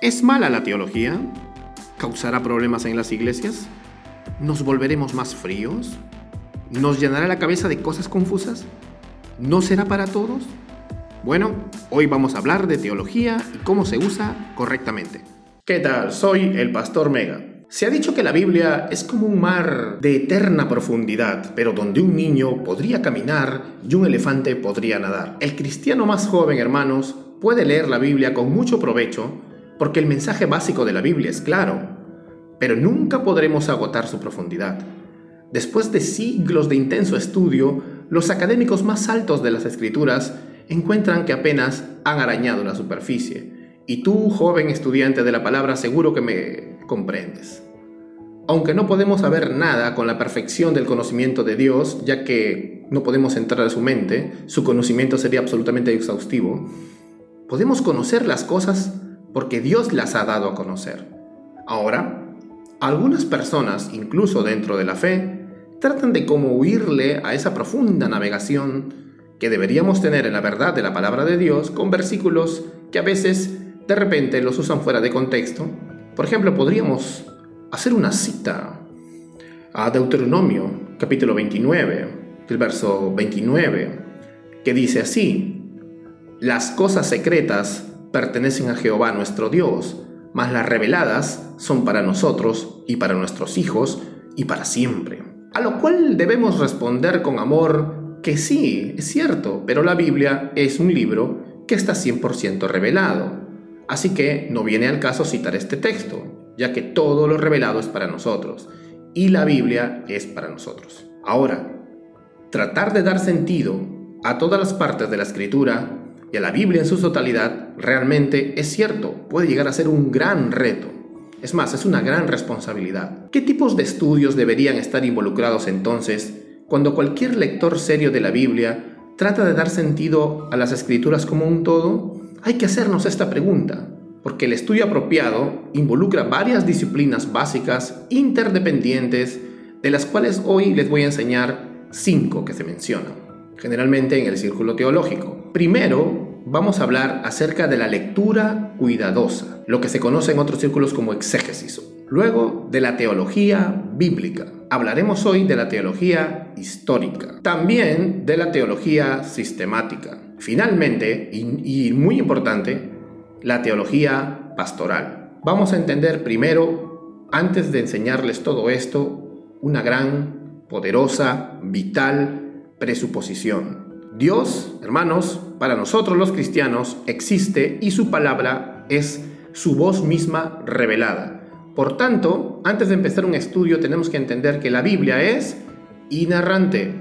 ¿Es mala la teología? ¿Causará problemas en las iglesias? ¿Nos volveremos más fríos? ¿Nos llenará la cabeza de cosas confusas? ¿No será para todos? Bueno, hoy vamos a hablar de teología y cómo se usa correctamente. ¿Qué tal? Soy el Pastor Mega. Se ha dicho que la Biblia es como un mar de eterna profundidad, pero donde un niño podría caminar y un elefante podría nadar. El cristiano más joven, hermanos, puede leer la Biblia con mucho provecho porque el mensaje básico de la Biblia es claro, pero nunca podremos agotar su profundidad. Después de siglos de intenso estudio, los académicos más altos de las escrituras encuentran que apenas han arañado la superficie. Y tú, joven estudiante de la palabra, seguro que me comprendes. Aunque no podemos saber nada con la perfección del conocimiento de Dios, ya que no podemos entrar a su mente, su conocimiento sería absolutamente exhaustivo, podemos conocer las cosas porque Dios las ha dado a conocer. Ahora, algunas personas, incluso dentro de la fe, tratan de como huirle a esa profunda navegación que deberíamos tener en la verdad de la palabra de Dios con versículos que a veces de repente los usan fuera de contexto. Por ejemplo, podríamos hacer una cita a Deuteronomio capítulo 29, el verso 29, que dice así, las cosas secretas pertenecen a Jehová nuestro Dios, mas las reveladas son para nosotros y para nuestros hijos y para siempre. A lo cual debemos responder con amor que sí, es cierto, pero la Biblia es un libro que está 100% revelado. Así que no viene al caso citar este texto, ya que todo lo revelado es para nosotros y la Biblia es para nosotros. Ahora, tratar de dar sentido a todas las partes de la escritura y a la Biblia en su totalidad, realmente es cierto, puede llegar a ser un gran reto. Es más, es una gran responsabilidad. ¿Qué tipos de estudios deberían estar involucrados entonces cuando cualquier lector serio de la Biblia trata de dar sentido a las escrituras como un todo? Hay que hacernos esta pregunta, porque el estudio apropiado involucra varias disciplinas básicas interdependientes, de las cuales hoy les voy a enseñar cinco que se mencionan, generalmente en el círculo teológico. Primero, vamos a hablar acerca de la lectura cuidadosa, lo que se conoce en otros círculos como exégesis. Luego, de la teología bíblica. Hablaremos hoy de la teología histórica. También de la teología sistemática. Finalmente, y, y muy importante, la teología pastoral. Vamos a entender primero, antes de enseñarles todo esto, una gran, poderosa, vital presuposición. Dios, hermanos, para nosotros los cristianos existe y su palabra es su voz misma revelada. Por tanto, antes de empezar un estudio tenemos que entender que la Biblia es inerrante.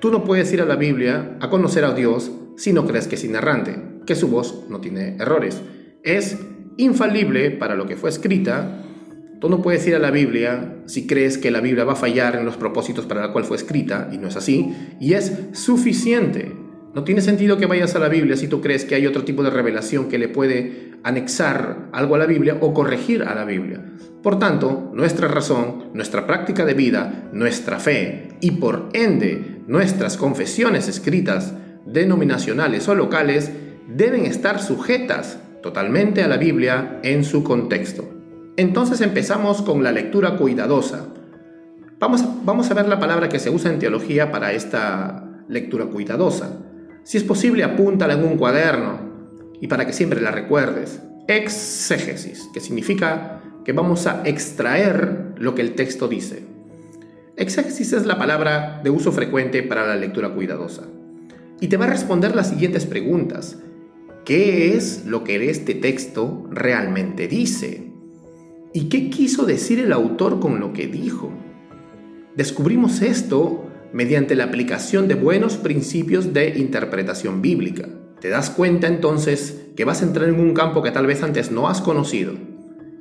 Tú no puedes ir a la Biblia a conocer a Dios si no crees que es inerrante, que su voz no tiene errores. Es infalible para lo que fue escrita Tú no puedes ir a la Biblia si crees que la Biblia va a fallar en los propósitos para los cual fue escrita, y no es así, y es suficiente. No tiene sentido que vayas a la Biblia si tú crees que hay otro tipo de revelación que le puede anexar algo a la Biblia o corregir a la Biblia. Por tanto, nuestra razón, nuestra práctica de vida, nuestra fe y por ende nuestras confesiones escritas, denominacionales o locales, deben estar sujetas totalmente a la Biblia en su contexto. Entonces empezamos con la lectura cuidadosa. Vamos a, ver la palabra que se usa en teología para esta lectura cuidadosa. Si es posible, apúntala en un cuaderno y para que siempre la recuerdes. Exégesis, que significa que vamos a extraer lo que el texto dice. Exégesis es la palabra de uso frecuente para la lectura cuidadosa. Y te va a responder las siguientes preguntas. ¿Qué es lo que este texto realmente dice? ¿Y qué quiso decir el autor con lo que dijo? Descubrimos esto mediante la aplicación de buenos principios de interpretación bíblica. Te das cuenta entonces que vas a entrar en un campo que tal vez antes no has conocido.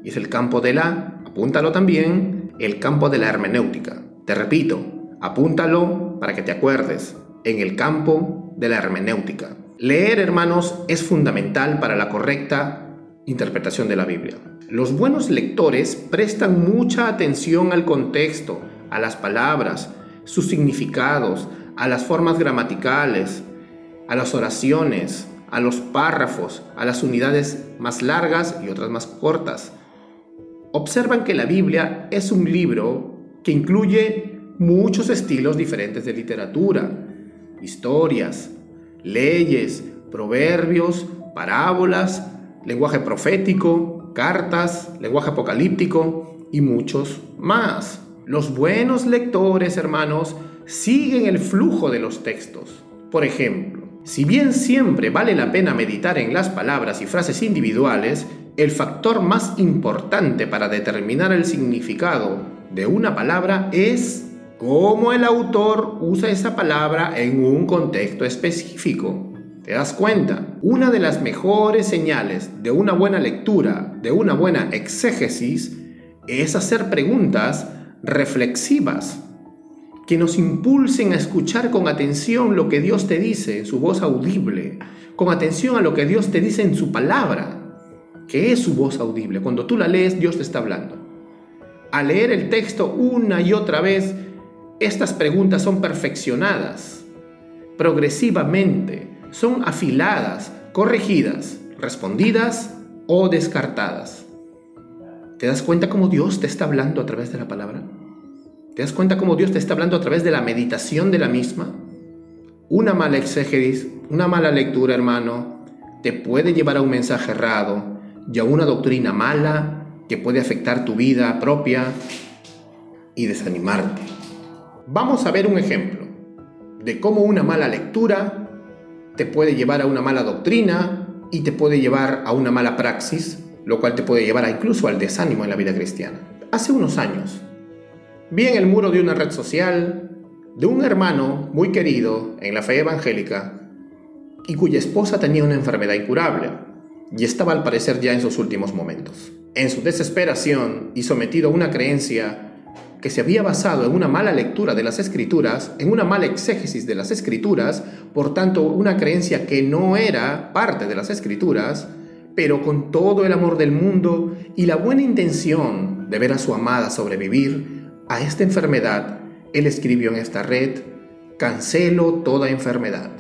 Y es el campo de la, apúntalo también, el campo de la hermenéutica. Te repito, apúntalo para que te acuerdes, en el campo de la hermenéutica. Leer, hermanos, es fundamental para la correcta interpretación de la Biblia. Los buenos lectores prestan mucha atención al contexto, a las palabras, sus significados, a las formas gramaticales, a las oraciones, a los párrafos, a las unidades más largas y otras más cortas. Observan que la Biblia es un libro que incluye muchos estilos diferentes de literatura, historias, leyes, proverbios, parábolas, lenguaje profético, cartas, lenguaje apocalíptico y muchos más. Los buenos lectores, hermanos, siguen el flujo de los textos. Por ejemplo, si bien siempre vale la pena meditar en las palabras y frases individuales, el factor más importante para determinar el significado de una palabra es cómo el autor usa esa palabra en un contexto específico. ¿Te das cuenta? Una de las mejores señales de una buena lectura, de una buena exégesis, es hacer preguntas reflexivas que nos impulsen a escuchar con atención lo que Dios te dice en su voz audible, con atención a lo que Dios te dice en su palabra, que es su voz audible. Cuando tú la lees, Dios te está hablando. Al leer el texto una y otra vez, estas preguntas son perfeccionadas progresivamente, son afiladas, corregidas, respondidas o descartadas. ¿Te das cuenta cómo Dios te está hablando a través de la palabra? ¿Te das cuenta cómo Dios te está hablando a través de la meditación de la misma? Una mala exégesis, una mala lectura, hermano, te puede llevar a un mensaje errado y a una doctrina mala que puede afectar tu vida propia y desanimarte. Vamos a ver un ejemplo de cómo una mala lectura te puede llevar a una mala doctrina y te puede llevar a una mala praxis lo cual te puede llevar incluso al desánimo en la vida cristiana. Hace unos años, vi en el muro de una red social de un hermano muy querido en la fe evangélica y cuya esposa tenía una enfermedad incurable y estaba al parecer ya en sus últimos momentos. En su desesperación y sometido a una creencia que se había basado en una mala lectura de las escrituras, en una mala exégesis de las escrituras, por tanto una creencia que no era parte de las escrituras, pero con todo el amor del mundo y la buena intención de ver a su amada sobrevivir a esta enfermedad, él escribió en esta red, cancelo toda enfermedad,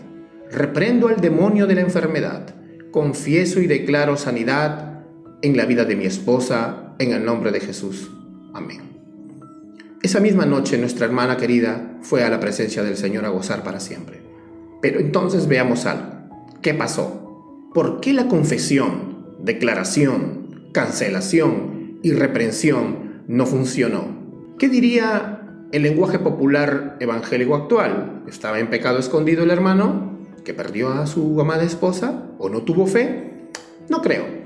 reprendo al demonio de la enfermedad, confieso y declaro sanidad en la vida de mi esposa, en el nombre de Jesús. Amén. Esa misma noche nuestra hermana querida fue a la presencia del Señor a gozar para siempre. Pero entonces veamos algo. ¿Qué pasó? ¿Por qué la confesión, declaración, cancelación y reprensión no funcionó? ¿Qué diría el lenguaje popular evangélico actual? ¿Estaba en pecado escondido el hermano que perdió a su amada esposa o no tuvo fe? No creo.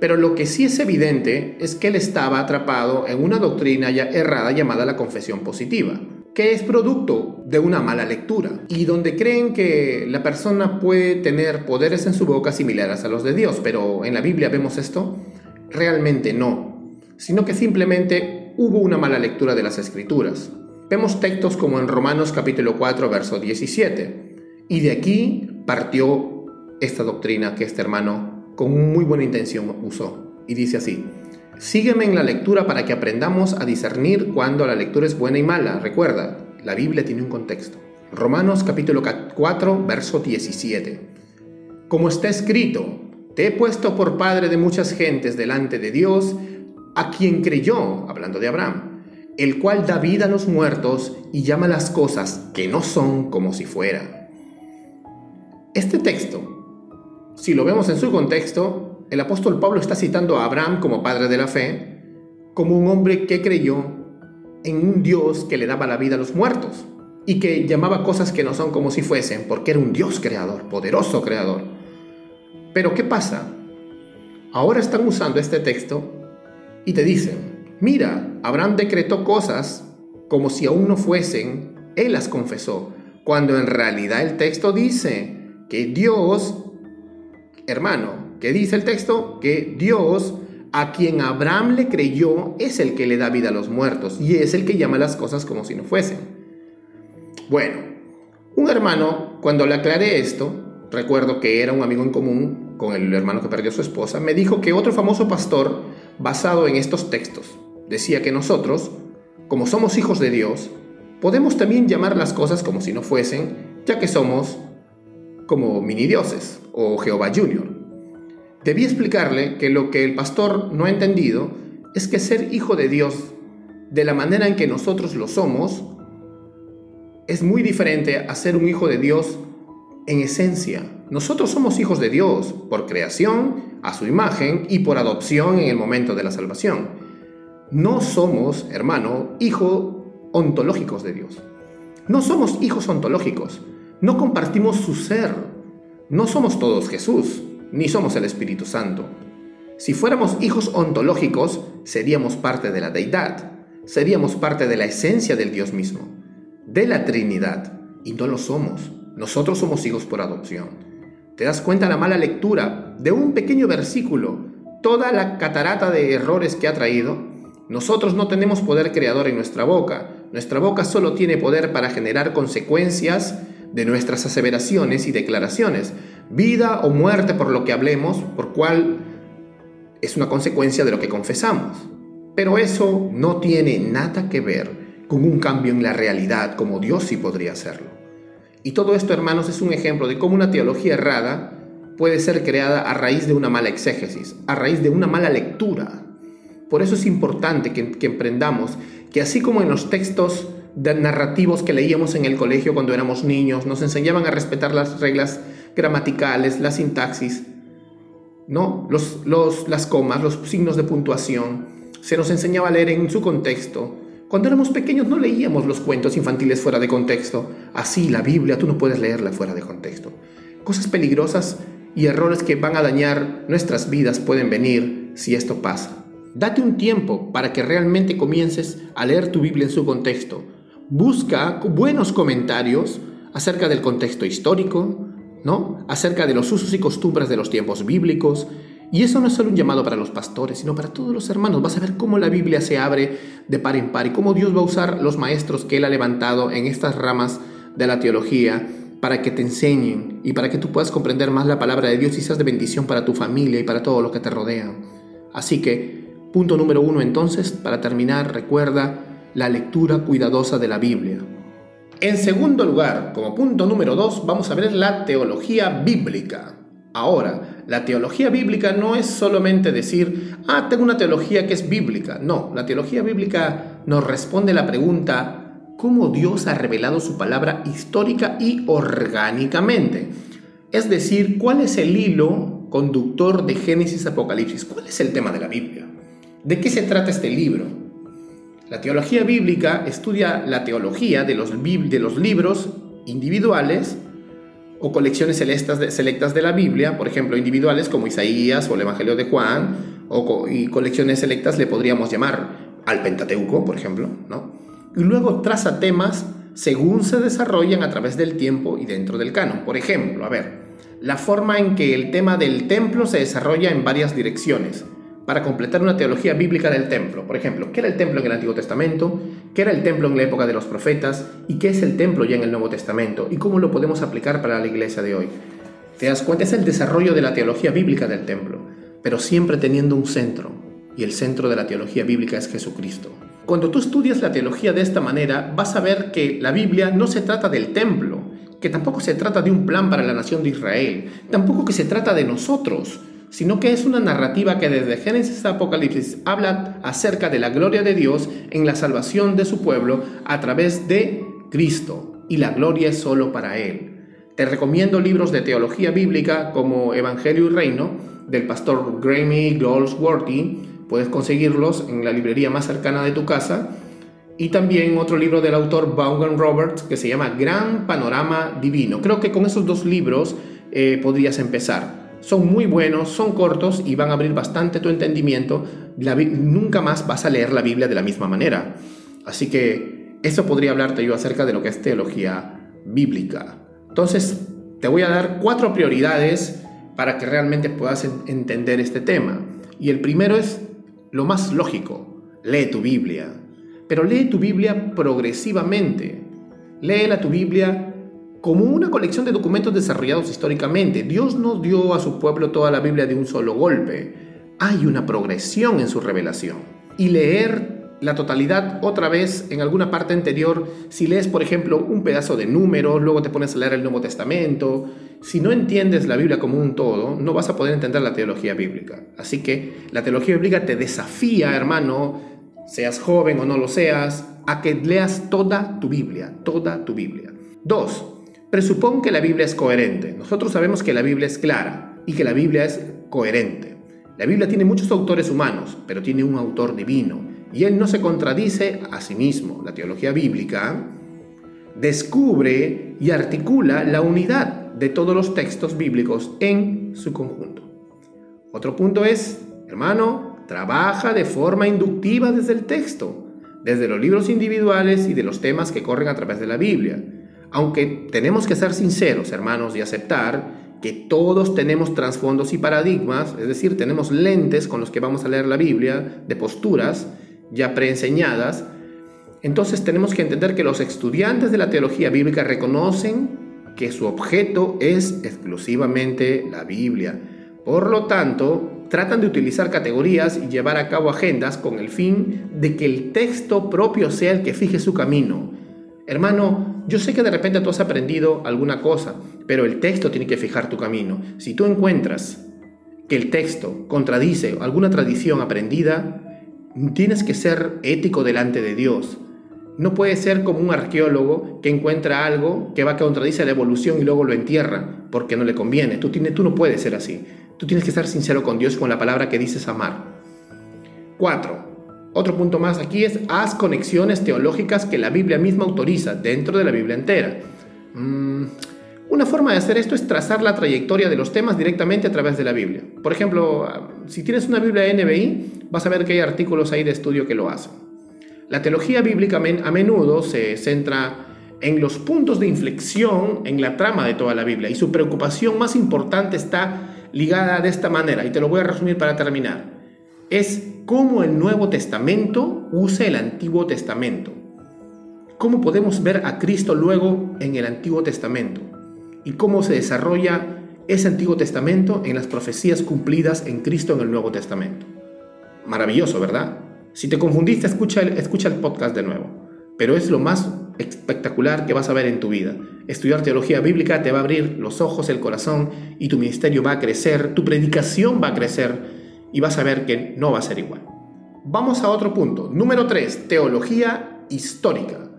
Pero lo que sí es evidente es que él estaba atrapado en una doctrina ya errada llamada la confesión positiva que es producto de una mala lectura y donde creen que la persona puede tener poderes en su boca similares a los de Dios, pero en la Biblia vemos esto, realmente no, sino que simplemente hubo una mala lectura de las escrituras. Vemos textos como en Romanos capítulo 4, verso 17, y de aquí partió esta doctrina que este hermano con muy buena intención usó, y dice así, Sígueme en la lectura para que aprendamos a discernir cuando la lectura es buena y mala. Recuerda, la Biblia tiene un contexto. Romanos capítulo 4, verso 17. Como está escrito, te he puesto por padre de muchas gentes delante de Dios, a quien creyó, hablando de Abraham, el cual da vida a los muertos y llama las cosas que no son como si fueran. Este texto, si lo vemos en su contexto, el apóstol Pablo está citando a Abraham como padre de la fe, como un hombre que creyó en un Dios que le daba la vida a los muertos y que llamaba cosas que no son como si fuesen, porque era un Dios creador, poderoso creador. Pero ¿qué pasa? Ahora están usando este texto y te dicen, mira, Abraham decretó cosas como si aún no fuesen, él las confesó, cuando en realidad el texto dice que Dios, hermano, ¿Qué dice el texto? Que Dios, a quien Abraham le creyó, es el que le da vida a los muertos y es el que llama las cosas como si no fuesen. Bueno, un hermano, cuando le aclaré esto, recuerdo que era un amigo en común con el hermano que perdió a su esposa, me dijo que otro famoso pastor, basado en estos textos, decía que nosotros, como somos hijos de Dios, podemos también llamar las cosas como si no fuesen, ya que somos como mini dioses o Jehová Junior. Debí explicarle que lo que el pastor no ha entendido es que ser hijo de Dios de la manera en que nosotros lo somos es muy diferente a ser un hijo de Dios en esencia. Nosotros somos hijos de Dios por creación, a su imagen y por adopción en el momento de la salvación. No somos, hermano, hijos ontológicos de Dios. No somos hijos ontológicos. No compartimos su ser. No somos todos Jesús, ni somos el Espíritu Santo. Si fuéramos hijos ontológicos, seríamos parte de la deidad, seríamos parte de la esencia del Dios mismo, de la Trinidad, y no lo somos. Nosotros somos hijos por adopción. ¿Te das cuenta la mala lectura de un pequeño versículo? Toda la catarata de errores que ha traído. Nosotros no tenemos poder creador en nuestra boca. Nuestra boca solo tiene poder para generar consecuencias de nuestras aseveraciones y declaraciones. Vida o muerte por lo que hablemos, por cual es una consecuencia de lo que confesamos. Pero eso no tiene nada que ver con un cambio en la realidad como Dios sí podría hacerlo. Y todo esto, hermanos, es un ejemplo de cómo una teología errada puede ser creada a raíz de una mala exégesis, a raíz de una mala lectura. Por eso es importante que, que emprendamos que así como en los textos narrativos que leíamos en el colegio cuando éramos niños, nos enseñaban a respetar las reglas gramaticales, la sintaxis, ¿no? Los, los, las comas, los signos de puntuación. Se nos enseñaba a leer en su contexto. Cuando éramos pequeños no leíamos los cuentos infantiles fuera de contexto. Así la Biblia tú no puedes leerla fuera de contexto. Cosas peligrosas y errores que van a dañar nuestras vidas pueden venir si esto pasa. Date un tiempo para que realmente comiences a leer tu Biblia en su contexto. Busca buenos comentarios acerca del contexto histórico, ¿no? Acerca de los usos y costumbres de los tiempos bíblicos. Y eso no es solo un llamado para los pastores, sino para todos los hermanos. Vas a ver cómo la Biblia se abre de par en par y cómo Dios va a usar los maestros que Él ha levantado en estas ramas de la teología para que te enseñen y para que tú puedas comprender más la palabra de Dios y seas de bendición para tu familia y para todo lo que te rodea. Así que, punto número uno entonces, para terminar, recuerda la lectura cuidadosa de la Biblia. En segundo lugar, como punto número dos, vamos a ver la teología bíblica. Ahora, la teología bíblica no es solamente decir, ah, tengo una teología que es bíblica. No, la teología bíblica nos responde la pregunta, ¿cómo Dios ha revelado su palabra histórica y orgánicamente? Es decir, ¿cuál es el hilo conductor de Génesis Apocalipsis? ¿Cuál es el tema de la Biblia? ¿De qué se trata este libro? La teología bíblica estudia la teología de los, de los libros individuales o colecciones selectas de la Biblia, por ejemplo, individuales como Isaías o el Evangelio de Juan, o, y colecciones selectas le podríamos llamar al Pentateuco, por ejemplo, ¿no? Y luego traza temas según se desarrollan a través del tiempo y dentro del canon. Por ejemplo, a ver, la forma en que el tema del templo se desarrolla en varias direcciones para completar una teología bíblica del templo. Por ejemplo, ¿qué era el templo en el Antiguo Testamento? ¿Qué era el templo en la época de los profetas? ¿Y qué es el templo ya en el Nuevo Testamento? ¿Y cómo lo podemos aplicar para la iglesia de hoy? ¿Te das cuenta? Es el desarrollo de la teología bíblica del templo, pero siempre teniendo un centro. Y el centro de la teología bíblica es Jesucristo. Cuando tú estudias la teología de esta manera, vas a ver que la Biblia no se trata del templo, que tampoco se trata de un plan para la nación de Israel, tampoco que se trata de nosotros, sino que es una narrativa que desde Génesis a Apocalipsis habla acerca de la gloria de Dios en la salvación de su pueblo a través de Cristo, y la gloria es solo para Él. Te recomiendo libros de teología bíblica como Evangelio y Reino del pastor Grammy Goldsworthy, puedes conseguirlos en la librería más cercana de tu casa, y también otro libro del autor Vaughan Roberts que se llama Gran Panorama Divino. Creo que con esos dos libros eh, podrías empezar son muy buenos, son cortos y van a abrir bastante tu entendimiento. nunca más vas a leer la Biblia de la misma manera. Así que eso podría hablarte yo acerca de lo que es teología bíblica. Entonces, te voy a dar cuatro prioridades para que realmente puedas entender este tema. Y el primero es lo más lógico, lee tu Biblia. Pero lee tu Biblia progresivamente. Léela tu Biblia como una colección de documentos desarrollados históricamente. Dios no dio a su pueblo toda la Biblia de un solo golpe. Hay una progresión en su revelación. Y leer la totalidad otra vez en alguna parte anterior. Si lees, por ejemplo, un pedazo de números, luego te pones a leer el Nuevo Testamento. Si no entiendes la Biblia como un todo, no vas a poder entender la teología bíblica. Así que la teología bíblica te desafía, hermano, seas joven o no lo seas, a que leas toda tu Biblia, toda tu Biblia. Dos, presupón que la Biblia es coherente. Nosotros sabemos que la Biblia es clara y que la Biblia es coherente. La Biblia tiene muchos autores humanos, pero tiene un autor divino y él no se contradice a sí mismo. La teología bíblica descubre y articula la unidad de todos los textos bíblicos en su conjunto. Otro punto es, hermano, trabaja de forma inductiva desde el texto, desde los libros individuales y de los temas que corren a través de la Biblia. Aunque tenemos que ser sinceros, hermanos, y aceptar que todos tenemos trasfondos y paradigmas, es decir, tenemos lentes con los que vamos a leer la Biblia, de posturas, ya preenseñadas, entonces tenemos que entender que los estudiantes de la teología bíblica reconocen que su objeto es exclusivamente la Biblia. Por lo tanto, tratan de utilizar categorías y llevar a cabo agendas con el fin de que el texto propio sea el que fije su camino. Hermano, yo sé que de repente tú has aprendido alguna cosa, pero el texto tiene que fijar tu camino. Si tú encuentras que el texto contradice alguna tradición aprendida, Tienes que ser ético delante de Dios. No puedes ser como un arqueólogo que encuentra algo que va a contradice la evolución y luego lo entierra porque no le conviene. Tú, tienes, tú no puedes ser así. Tú tienes que ser sincero con Dios con la palabra que dices amar. 4. Otro punto más aquí es haz conexiones teológicas que la Biblia misma autoriza dentro de la Biblia entera. Mm, una forma de hacer esto es trazar la trayectoria de los temas directamente a través de la Biblia. Por ejemplo, si tienes una Biblia NBI, vas a ver que hay artículos ahí de estudio que lo hacen. La teología bíblica a menudo se centra en los puntos de inflexión en la trama de toda la Biblia y su preocupación más importante está ligada de esta manera, y te lo voy a resumir para terminar. Es cómo el Nuevo Testamento usa el Antiguo Testamento. ¿Cómo podemos ver a Cristo luego en el Antiguo Testamento? y cómo se desarrolla ese Antiguo Testamento en las profecías cumplidas en Cristo en el Nuevo Testamento. Maravilloso, ¿verdad? Si te confundiste, escucha el, escucha el podcast de nuevo. Pero es lo más espectacular que vas a ver en tu vida. Estudiar teología bíblica te va a abrir los ojos, el corazón y tu ministerio va a crecer, tu predicación va a crecer y vas a ver que no va a ser igual. Vamos a otro punto. Número 3. Teología histórica.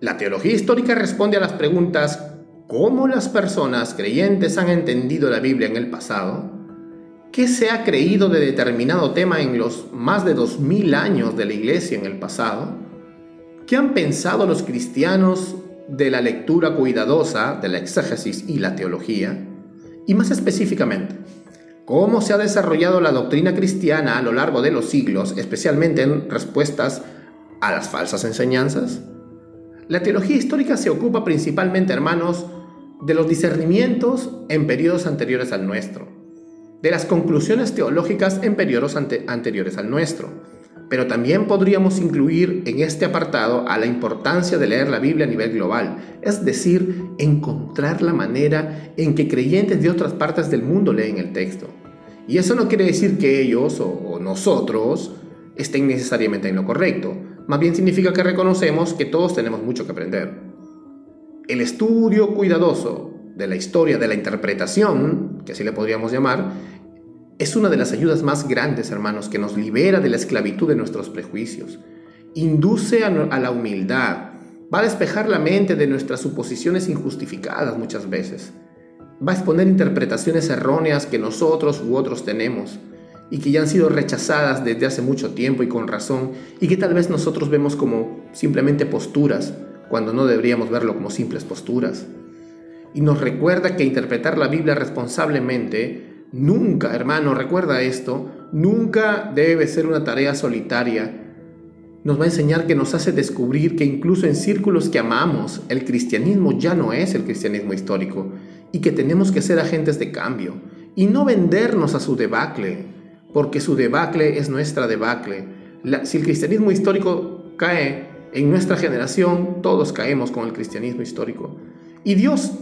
La teología histórica responde a las preguntas cómo las personas creyentes han entendido la Biblia en el pasado, qué se ha creído de determinado tema en los más de dos mil años de la iglesia en el pasado, qué han pensado los cristianos de la lectura cuidadosa de la exégesis y la teología, y más específicamente, cómo se ha desarrollado la doctrina cristiana a lo largo de los siglos, especialmente en respuestas a las falsas enseñanzas. La teología histórica se ocupa principalmente, hermanos, de los discernimientos en periodos anteriores al nuestro, de las conclusiones teológicas en periodos anteriores al nuestro. Pero también podríamos incluir en este apartado a la importancia de leer la Biblia a nivel global, es decir, encontrar la manera en que creyentes de otras partes del mundo leen el texto. Y eso no quiere decir que ellos o nosotros estén necesariamente en lo correcto, más bien significa que reconocemos que todos tenemos mucho que aprender. El estudio cuidadoso de la historia de la interpretación, que así le podríamos llamar, es una de las ayudas más grandes, hermanos, que nos libera de la esclavitud de nuestros prejuicios, induce a, la humildad, va a despejar la mente de nuestras suposiciones injustificadas muchas veces, va a exponer interpretaciones erróneas que nosotros u otros tenemos y que ya han sido rechazadas desde hace mucho tiempo y con razón y que tal vez nosotros vemos como simplemente posturas cuando no deberíamos verlo como simples posturas. Y nos recuerda que interpretar la Biblia responsablemente nunca, hermano, recuerda esto, nunca debe ser una tarea solitaria. Nos va a enseñar que nos hace descubrir que incluso en círculos que amamos, el cristianismo ya no es el cristianismo histórico y que tenemos que ser agentes de cambio y no vendernos a su debacle, porque su debacle es nuestra debacle. si el cristianismo histórico cae, en nuestra generación todos caemos con el cristianismo histórico. Y Dios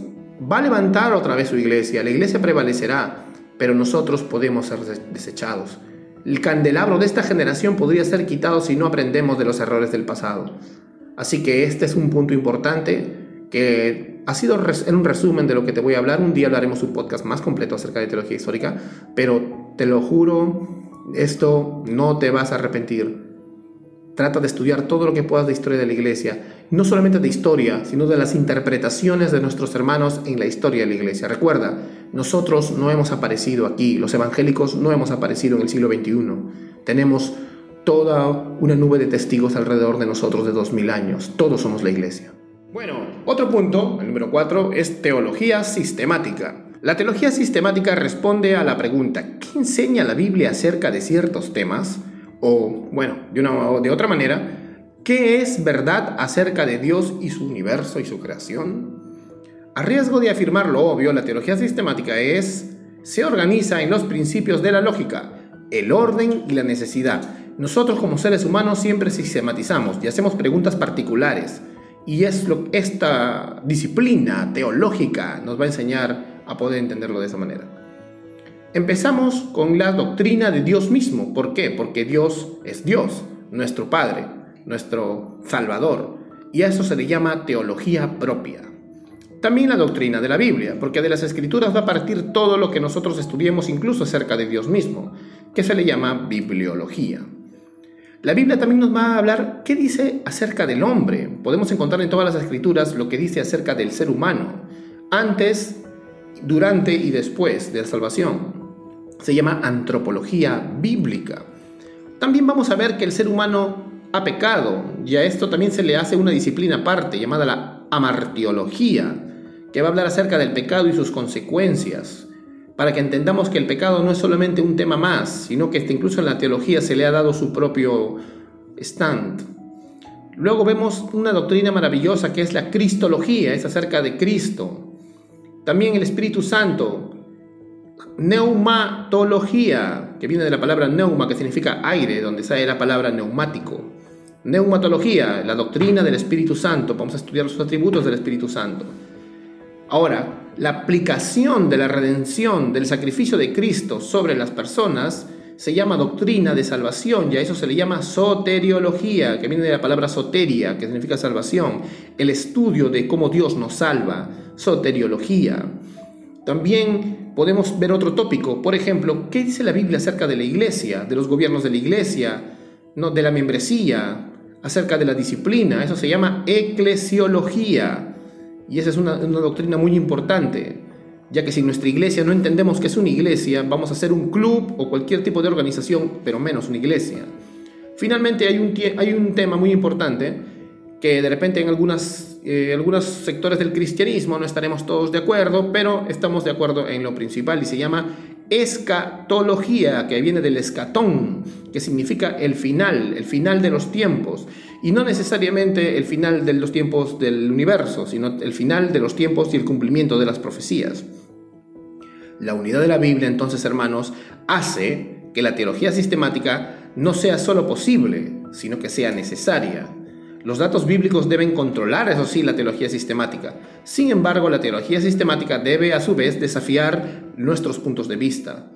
va a levantar otra vez su iglesia, la iglesia prevalecerá, pero nosotros podemos ser desechados. El candelabro de esta generación podría ser quitado si no aprendemos de los errores del pasado. Así que este es un punto importante que ha sido en un resumen de lo que te voy a hablar. Un día hablaremos un podcast más completo acerca de teología histórica, pero te lo juro, esto no te vas a arrepentir. Trata de estudiar todo lo que puedas de historia de la iglesia, no solamente de historia, sino de las interpretaciones de nuestros hermanos en la historia de la iglesia. Recuerda, nosotros no hemos aparecido aquí, los evangélicos no hemos aparecido en el siglo XXI. Tenemos toda una nube de testigos alrededor de nosotros de dos mil años. Todos somos la iglesia. Bueno, otro punto, el número cuatro, es teología sistemática. La teología sistemática responde a la pregunta, ¿qué enseña la Biblia acerca de ciertos temas? O, bueno, de, una, de otra manera, ¿qué es verdad acerca de Dios y su universo y su creación? A riesgo de afirmar lo obvio, la teología sistemática es, se organiza en los principios de la lógica, el orden y la necesidad. Nosotros como seres humanos siempre sistematizamos y hacemos preguntas particulares. Y es lo, esta disciplina teológica nos va a enseñar a poder entenderlo de esa manera. Empezamos con la doctrina de Dios mismo. ¿Por qué? Porque Dios es Dios, nuestro Padre, nuestro Salvador. Y a eso se le llama teología propia. También la doctrina de la Biblia, porque de las escrituras va a partir todo lo que nosotros estudiemos incluso acerca de Dios mismo, que se le llama bibliología. La Biblia también nos va a hablar qué dice acerca del hombre. Podemos encontrar en todas las escrituras lo que dice acerca del ser humano, antes, durante y después de la salvación se llama antropología bíblica. También vamos a ver que el ser humano ha pecado y a esto también se le hace una disciplina aparte llamada la amartiología, que va a hablar acerca del pecado y sus consecuencias, para que entendamos que el pecado no es solamente un tema más, sino que incluso en la teología se le ha dado su propio stand. Luego vemos una doctrina maravillosa que es la cristología, es acerca de Cristo. También el Espíritu Santo, Neumatología, que viene de la palabra neuma, que significa aire, donde sale la palabra neumático. Neumatología, la doctrina del Espíritu Santo. Vamos a estudiar los atributos del Espíritu Santo. Ahora, la aplicación de la redención del sacrificio de Cristo sobre las personas se llama doctrina de salvación y a eso se le llama soteriología, que viene de la palabra soteria, que significa salvación, el estudio de cómo Dios nos salva, soteriología. También podemos ver otro tópico, por ejemplo, ¿qué dice la Biblia acerca de la iglesia, de los gobiernos de la iglesia, no, de la membresía, acerca de la disciplina? Eso se llama eclesiología. Y esa es una, doctrina muy importante, ya que si nuestra iglesia no entendemos que es una iglesia, vamos a ser un club o cualquier tipo de organización, pero menos una iglesia. Finalmente hay un, hay un tema muy importante que de repente en eh, algunos sectores del cristianismo no estaremos todos de acuerdo, pero estamos de acuerdo en lo principal y se llama escatología, que viene del escatón, que significa el final, el final de los tiempos, y no necesariamente el final de los tiempos del universo, sino el final de los tiempos y el cumplimiento de las profecías. La unidad de la Biblia, entonces, hermanos, hace que la teología sistemática no sea solo posible, sino que sea necesaria. Los datos bíblicos deben controlar, eso sí, la teología sistemática. Sin embargo, la teología sistemática debe a su vez desafiar nuestros puntos de vista.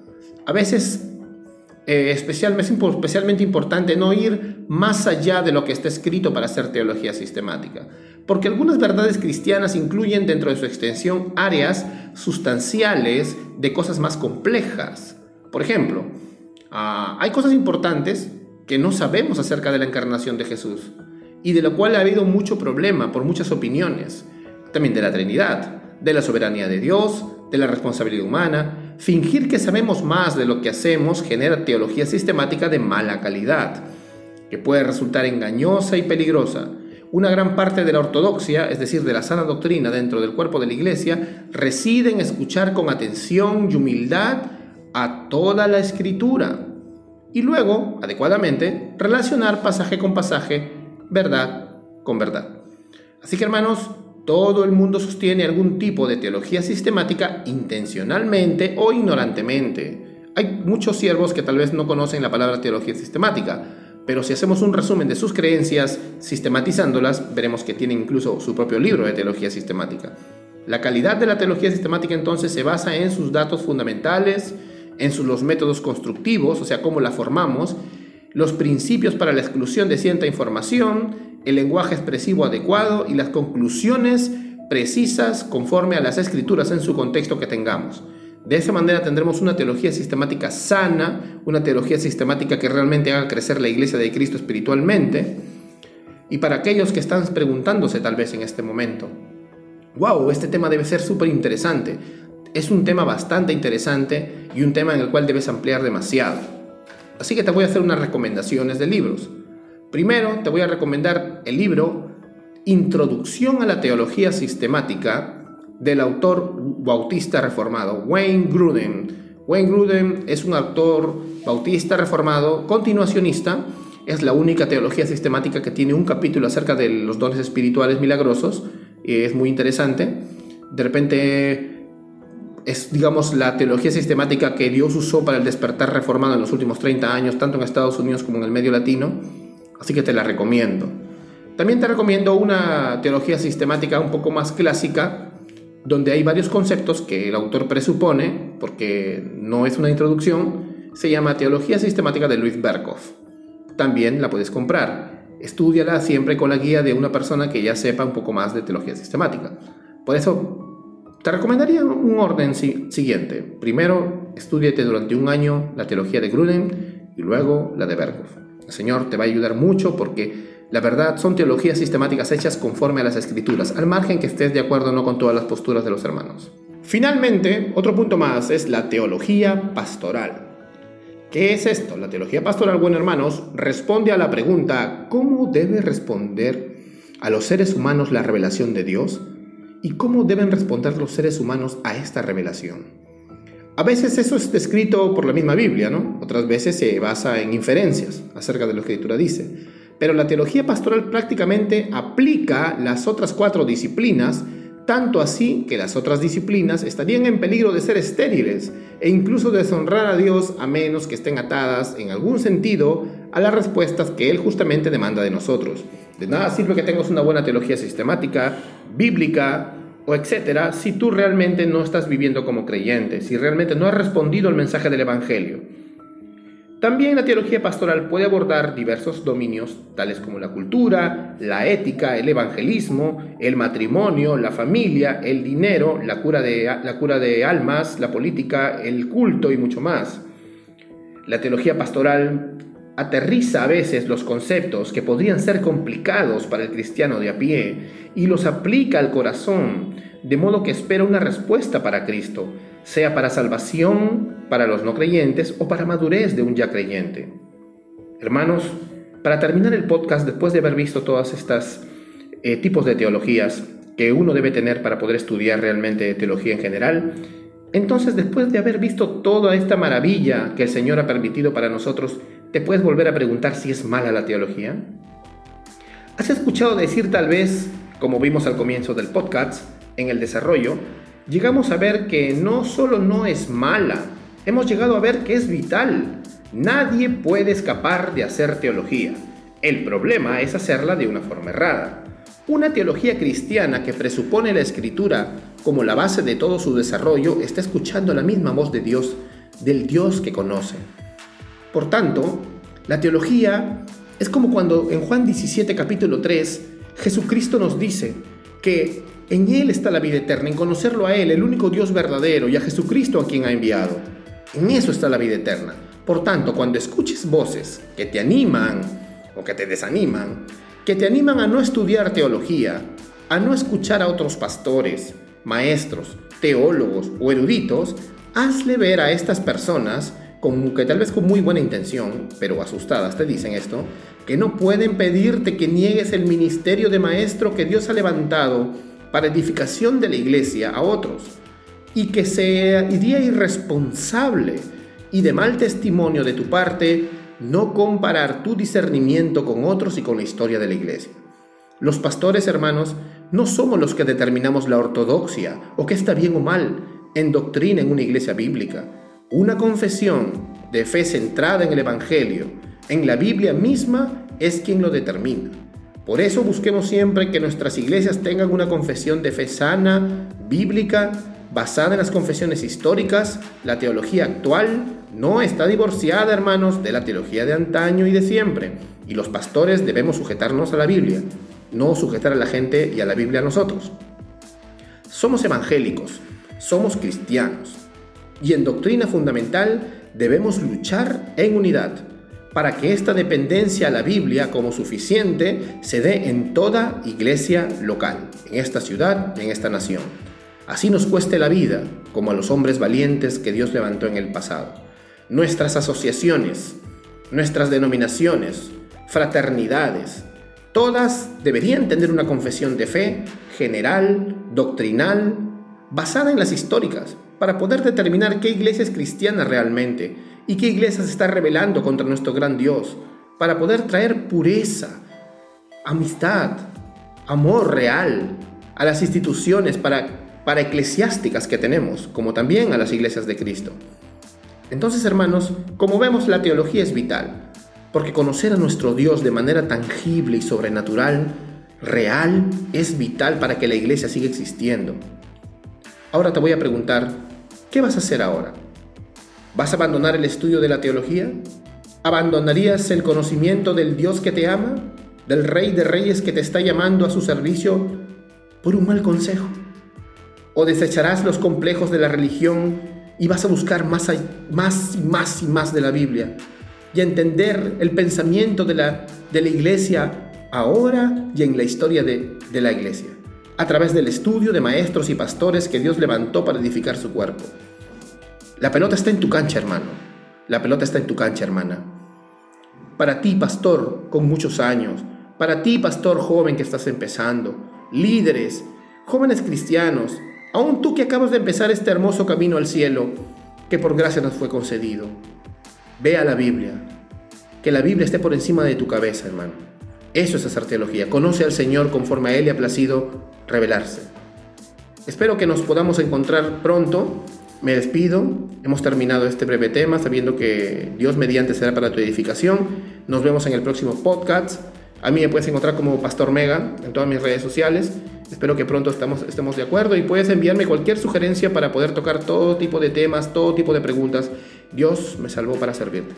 A veces eh, es especialmente importante no ir más allá de lo que está escrito para hacer teología sistemática, porque algunas verdades cristianas incluyen dentro de su extensión áreas sustanciales de cosas más complejas. Por ejemplo, ah, hay cosas importantes que no sabemos acerca de la encarnación de Jesús y de lo cual ha habido mucho problema por muchas opiniones, también de la Trinidad, de la soberanía de Dios, de la responsabilidad humana. Fingir que sabemos más de lo que hacemos genera teología sistemática de mala calidad, que puede resultar engañosa y peligrosa. Una gran parte de la ortodoxia, es decir, de la sana doctrina dentro del cuerpo de la iglesia, reside en escuchar con atención y humildad a toda la escritura y luego, adecuadamente, relacionar pasaje con pasaje verdad con verdad. Así que hermanos, todo el mundo sostiene algún tipo de teología sistemática intencionalmente o ignorantemente. Hay muchos siervos que tal vez no conocen la palabra teología sistemática, pero si hacemos un resumen de sus creencias, sistematizándolas, veremos que tienen incluso su propio libro de teología sistemática. La calidad de la teología sistemática entonces se basa en sus datos fundamentales, en los métodos constructivos, o sea, cómo la formamos, los principios para la exclusión de cierta información, el lenguaje expresivo adecuado y las conclusiones precisas conforme a las escrituras en su contexto que tengamos. De esa manera tendremos una teología sistemática sana, una teología sistemática que realmente haga crecer la iglesia de Cristo espiritualmente. Y para aquellos que están preguntándose tal vez en este momento, wow, este tema debe ser súper interesante. Es un tema bastante interesante y un tema en el cual debes ampliar demasiado. Así que te voy a hacer unas recomendaciones de libros. Primero, te voy a recomendar el libro Introducción a la Teología Sistemática del autor bautista reformado Wayne Gruden. Wayne Gruden es un autor bautista reformado, continuacionista, es la única teología sistemática que tiene un capítulo acerca de los dones espirituales milagrosos, es muy interesante. De repente es, digamos, la teología sistemática que Dios usó para el despertar reformado en los últimos 30 años, tanto en Estados Unidos como en el medio latino, así que te la recomiendo. También te recomiendo una teología sistemática un poco más clásica, donde hay varios conceptos que el autor presupone, porque no es una introducción, se llama Teología Sistemática de Luis Berkhoff. También la puedes comprar. Estudiala siempre con la guía de una persona que ya sepa un poco más de teología sistemática. Por eso te recomendaría un orden siguiente. Primero, estudiate durante un año la teología de Gruden y luego la de Berkhoff. El Señor te va a ayudar mucho porque la verdad son teologías sistemáticas hechas conforme a las escrituras, al margen que estés de acuerdo o no con todas las posturas de los hermanos. Finalmente, otro punto más es la teología pastoral. ¿Qué es esto? La teología pastoral, buenos hermanos, responde a la pregunta ¿cómo debe responder a los seres humanos la revelación de Dios? ¿Y cómo deben responder los seres humanos a esta revelación? A veces eso es descrito por la misma Biblia, ¿no? Otras veces se basa en inferencias acerca de lo que la Escritura dice. Pero la teología pastoral prácticamente aplica las otras cuatro disciplinas, tanto así que las otras disciplinas estarían en peligro de ser estériles e incluso deshonrar a Dios a menos que estén atadas en algún sentido a las respuestas que Él justamente demanda de nosotros. De nada sirve que tengas una buena teología sistemática, bíblica, o etcétera, si tú realmente no estás viviendo como creyente, si realmente no has respondido al mensaje del Evangelio. También la teología pastoral puede abordar diversos dominios, tales como la cultura, la ética, el evangelismo, el matrimonio, la familia, el dinero, la cura de, la cura de almas, la política, el culto y mucho más. La teología pastoral aterriza a veces los conceptos que podrían ser complicados para el cristiano de a pie y los aplica al corazón, de modo que espera una respuesta para Cristo, sea para salvación para los no creyentes o para madurez de un ya creyente. Hermanos, para terminar el podcast, después de haber visto todas estas eh, tipos de teologías que uno debe tener para poder estudiar realmente teología en general, entonces después de haber visto toda esta maravilla que el Señor ha permitido para nosotros, ¿te puedes volver a preguntar si es mala la teología? ¿Has escuchado decir tal vez, como vimos al comienzo del podcast, en el desarrollo, llegamos a ver que no solo no es mala, hemos llegado a ver que es vital. Nadie puede escapar de hacer teología. El problema es hacerla de una forma errada. Una teología cristiana que presupone la escritura como la base de todo su desarrollo está escuchando la misma voz de Dios, del Dios que conoce. Por tanto, la teología es como cuando en Juan 17 capítulo 3 Jesucristo nos dice que en Él está la vida eterna, en conocerlo a Él, el único Dios verdadero, y a Jesucristo a quien ha enviado. En eso está la vida eterna. Por tanto, cuando escuches voces que te animan o que te desaniman, que te animan a no estudiar teología, a no escuchar a otros pastores, maestros, teólogos o eruditos, hazle ver a estas personas, con, que tal vez con muy buena intención, pero asustadas te dicen esto, que no pueden pedirte que niegues el ministerio de maestro que Dios ha levantado para edificación de la iglesia a otros y que sería irresponsable y de mal testimonio de tu parte no comparar tu discernimiento con otros y con la historia de la iglesia. Los pastores hermanos no somos los que determinamos la ortodoxia o qué está bien o mal en doctrina en una iglesia bíblica. Una confesión de fe centrada en el Evangelio, en la Biblia misma, es quien lo determina. Por eso busquemos siempre que nuestras iglesias tengan una confesión de fe sana, bíblica, basada en las confesiones históricas, la teología actual no está divorciada, hermanos, de la teología de antaño y de siempre. Y los pastores debemos sujetarnos a la Biblia, no sujetar a la gente y a la Biblia a nosotros. Somos evangélicos, somos cristianos, y en doctrina fundamental debemos luchar en unidad para que esta dependencia a la Biblia como suficiente se dé en toda iglesia local, en esta ciudad en esta nación. Así nos cueste la vida, como a los hombres valientes que Dios levantó en el pasado. Nuestras asociaciones, nuestras denominaciones, fraternidades, todas deberían tener una confesión de fe general, doctrinal, basada en las históricas, para poder determinar qué iglesia es cristiana realmente y qué iglesia se está rebelando contra nuestro gran Dios, para poder traer pureza, amistad, amor real a las instituciones para, para eclesiásticas que tenemos, como también a las iglesias de Cristo. Entonces, hermanos, como vemos, la teología es vital, porque conocer a nuestro Dios de manera tangible y sobrenatural, real, es vital para que la iglesia siga existiendo. Ahora te voy a preguntar, ¿Qué vas a hacer ahora? ¿Vas a abandonar el estudio de la teología? ¿Abandonarías el conocimiento del Dios que te ama? ¿Del Rey de Reyes que te está llamando a su servicio por un mal consejo? ¿O desecharás los complejos de la religión y vas a buscar más, más y más y más de la Biblia y entender el pensamiento de la, de la iglesia ahora y en la historia de, de la iglesia? a través del estudio de maestros y pastores que Dios levantó para edificar su cuerpo. La pelota está en tu cancha, hermano. La pelota está en tu cancha, hermana. Para ti, pastor, con muchos años, para ti, pastor joven que estás empezando, líderes, jóvenes cristianos, aún tú que acabas de empezar este hermoso camino al cielo que por gracia nos fue concedido. Ve a la Biblia, que la Biblia esté por encima de tu cabeza, hermano. Eso es hacer teología. Conoce al Señor conforme a Él le ha placido revelarse. Espero que nos podamos encontrar pronto. Me despido. Hemos terminado este breve tema sabiendo que Dios mediante será para tu edificación. Nos vemos en el próximo podcast. A mí me puedes encontrar como Pastor Mega en todas mis redes sociales. Espero que pronto estemos de acuerdo y puedes enviarme cualquier sugerencia para poder tocar todo tipo de temas, todo tipo de preguntas. Dios me salvó para servirte.